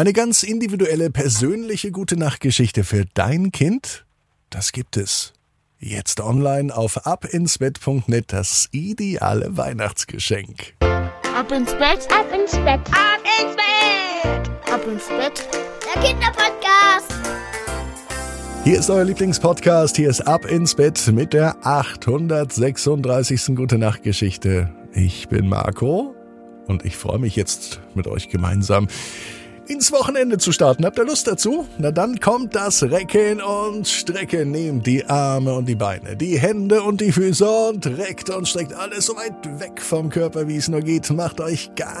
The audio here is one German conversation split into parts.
Eine ganz individuelle, persönliche gute Nachtgeschichte für dein Kind? Das gibt es. Jetzt online auf abinsbett.net das ideale Weihnachtsgeschenk. Ab ins Bett, ab ins Bett, ab ins Bett, ab ins Bett. Der Kinderpodcast. Hier ist euer Lieblingspodcast. Hier ist Ab ins Bett mit der 836. Gute Nacht Geschichte. Ich bin Marco und ich freue mich jetzt mit euch gemeinsam ins Wochenende zu starten. Habt ihr Lust dazu? Na dann kommt das Recken und Strecken. Nehmt die Arme und die Beine, die Hände und die Füße und reckt und streckt alles so weit weg vom Körper, wie es nur geht. Macht euch ganz,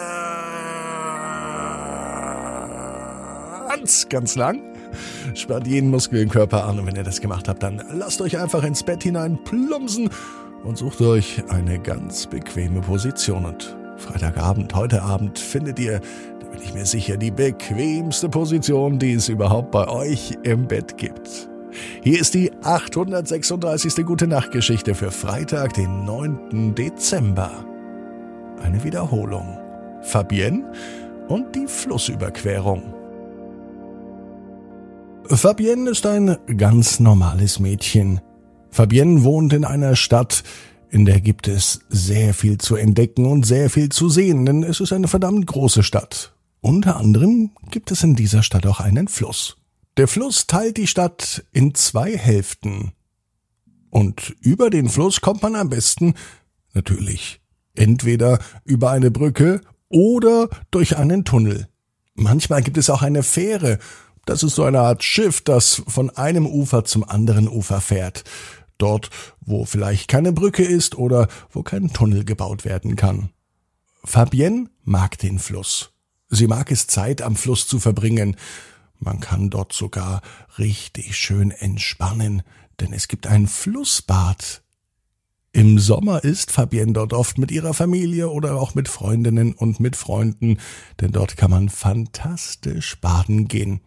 ganz lang. Spannt jeden Muskel im Körper an und wenn ihr das gemacht habt, dann lasst euch einfach ins Bett hinein plumpsen und sucht euch eine ganz bequeme Position. Und Freitagabend, heute Abend findet ihr bin ich mir sicher, die bequemste Position, die es überhaupt bei euch im Bett gibt. Hier ist die 836. Gute Nacht Geschichte für Freitag, den 9. Dezember. Eine Wiederholung. Fabienne und die Flussüberquerung. Fabienne ist ein ganz normales Mädchen. Fabienne wohnt in einer Stadt, in der gibt es sehr viel zu entdecken und sehr viel zu sehen, denn es ist eine verdammt große Stadt. Unter anderem gibt es in dieser Stadt auch einen Fluss. Der Fluss teilt die Stadt in zwei Hälften. Und über den Fluss kommt man am besten natürlich entweder über eine Brücke oder durch einen Tunnel. Manchmal gibt es auch eine Fähre. Das ist so eine Art Schiff, das von einem Ufer zum anderen Ufer fährt. Dort, wo vielleicht keine Brücke ist oder wo kein Tunnel gebaut werden kann. Fabienne mag den Fluss. Sie mag es Zeit am Fluss zu verbringen. Man kann dort sogar richtig schön entspannen, denn es gibt ein Flussbad. Im Sommer ist Fabienne dort oft mit ihrer Familie oder auch mit Freundinnen und mit Freunden, denn dort kann man fantastisch baden gehen.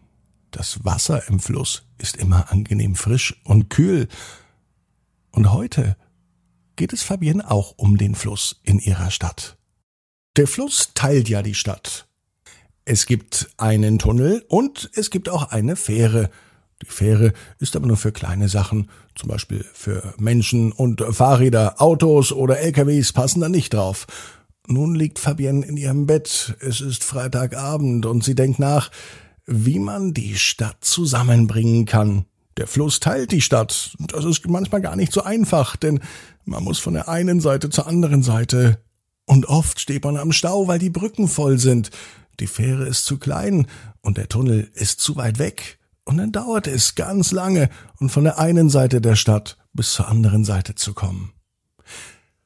Das Wasser im Fluss ist immer angenehm frisch und kühl. Und heute geht es Fabienne auch um den Fluss in ihrer Stadt. Der Fluss teilt ja die Stadt. Es gibt einen Tunnel und es gibt auch eine Fähre. Die Fähre ist aber nur für kleine Sachen, zum Beispiel für Menschen und Fahrräder, Autos oder LKWs passen da nicht drauf. Nun liegt Fabienne in ihrem Bett, es ist Freitagabend und sie denkt nach, wie man die Stadt zusammenbringen kann. Der Fluss teilt die Stadt. Das ist manchmal gar nicht so einfach, denn man muss von der einen Seite zur anderen Seite. Und oft steht man am Stau, weil die Brücken voll sind die Fähre ist zu klein und der Tunnel ist zu weit weg. Und dann dauert es ganz lange, um von der einen Seite der Stadt bis zur anderen Seite zu kommen.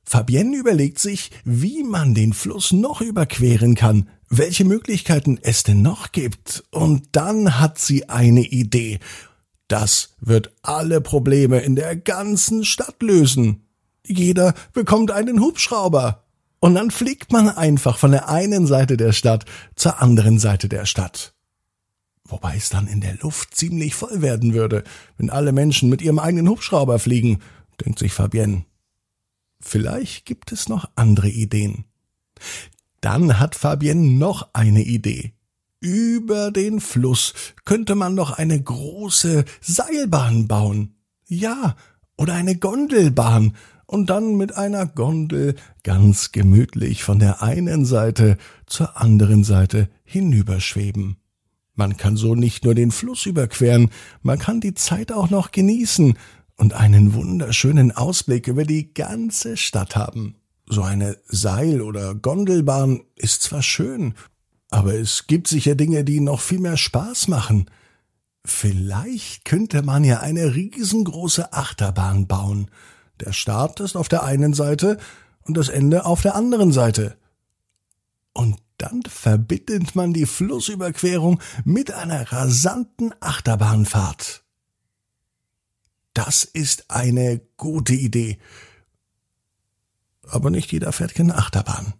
Fabienne überlegt sich, wie man den Fluss noch überqueren kann, welche Möglichkeiten es denn noch gibt. Und dann hat sie eine Idee. Das wird alle Probleme in der ganzen Stadt lösen. Jeder bekommt einen Hubschrauber. Und dann fliegt man einfach von der einen Seite der Stadt zur anderen Seite der Stadt. Wobei es dann in der Luft ziemlich voll werden würde, wenn alle Menschen mit ihrem eigenen Hubschrauber fliegen, denkt sich Fabienne. Vielleicht gibt es noch andere Ideen. Dann hat Fabienne noch eine Idee. Über den Fluss könnte man noch eine große Seilbahn bauen. Ja, oder eine Gondelbahn, und dann mit einer Gondel ganz gemütlich von der einen Seite zur anderen Seite hinüberschweben. Man kann so nicht nur den Fluss überqueren, man kann die Zeit auch noch genießen und einen wunderschönen Ausblick über die ganze Stadt haben. So eine Seil- oder Gondelbahn ist zwar schön, aber es gibt sicher Dinge, die noch viel mehr Spaß machen. Vielleicht könnte man ja eine riesengroße Achterbahn bauen, der Start ist auf der einen Seite und das Ende auf der anderen Seite. Und dann verbindet man die Flussüberquerung mit einer rasanten Achterbahnfahrt. Das ist eine gute Idee. Aber nicht jeder fährt keine Achterbahn.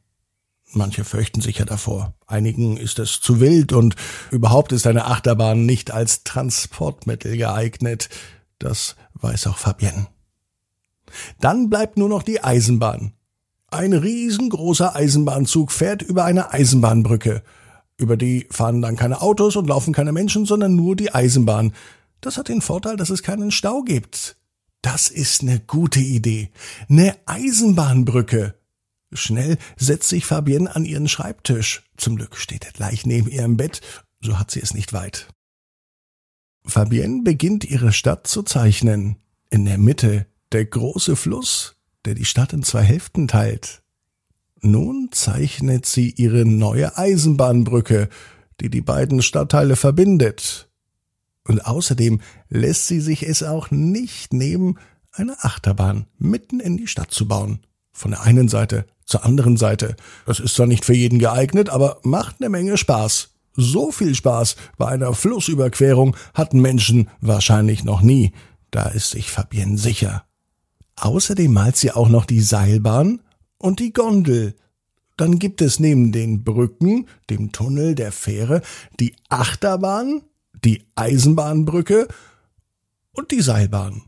Manche fürchten sich ja davor. Einigen ist es zu wild und überhaupt ist eine Achterbahn nicht als Transportmittel geeignet. Das weiß auch Fabienne. Dann bleibt nur noch die Eisenbahn. Ein riesengroßer Eisenbahnzug fährt über eine Eisenbahnbrücke. Über die fahren dann keine Autos und laufen keine Menschen, sondern nur die Eisenbahn. Das hat den Vorteil, dass es keinen Stau gibt. Das ist eine gute Idee. Eine Eisenbahnbrücke. Schnell setzt sich Fabienne an ihren Schreibtisch. Zum Glück steht er gleich neben ihrem Bett, so hat sie es nicht weit. Fabienne beginnt ihre Stadt zu zeichnen. In der Mitte der große Fluss, der die Stadt in zwei Hälften teilt. Nun zeichnet sie ihre neue Eisenbahnbrücke, die die beiden Stadtteile verbindet. Und außerdem lässt sie sich es auch nicht nehmen, eine Achterbahn mitten in die Stadt zu bauen. Von der einen Seite zur anderen Seite. Das ist zwar nicht für jeden geeignet, aber macht eine Menge Spaß. So viel Spaß bei einer Flussüberquerung hatten Menschen wahrscheinlich noch nie. Da ist sich Fabienne sicher. Außerdem malt sie auch noch die Seilbahn und die Gondel. Dann gibt es neben den Brücken, dem Tunnel, der Fähre, die Achterbahn, die Eisenbahnbrücke und die Seilbahn.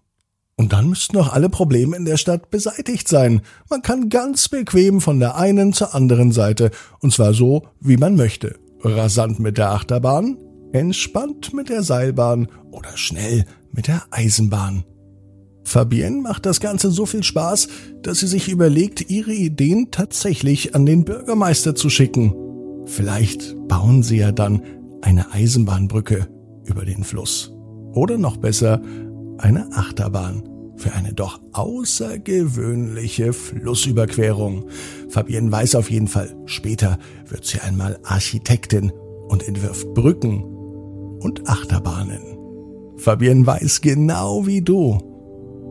Und dann müssten noch alle Probleme in der Stadt beseitigt sein. Man kann ganz bequem von der einen zur anderen Seite, und zwar so, wie man möchte rasant mit der Achterbahn, entspannt mit der Seilbahn oder schnell mit der Eisenbahn. Fabienne macht das Ganze so viel Spaß, dass sie sich überlegt, ihre Ideen tatsächlich an den Bürgermeister zu schicken. Vielleicht bauen sie ja dann eine Eisenbahnbrücke über den Fluss. Oder noch besser, eine Achterbahn für eine doch außergewöhnliche Flussüberquerung. Fabienne weiß auf jeden Fall, später wird sie einmal Architektin und entwirft Brücken und Achterbahnen. Fabienne weiß genau wie du.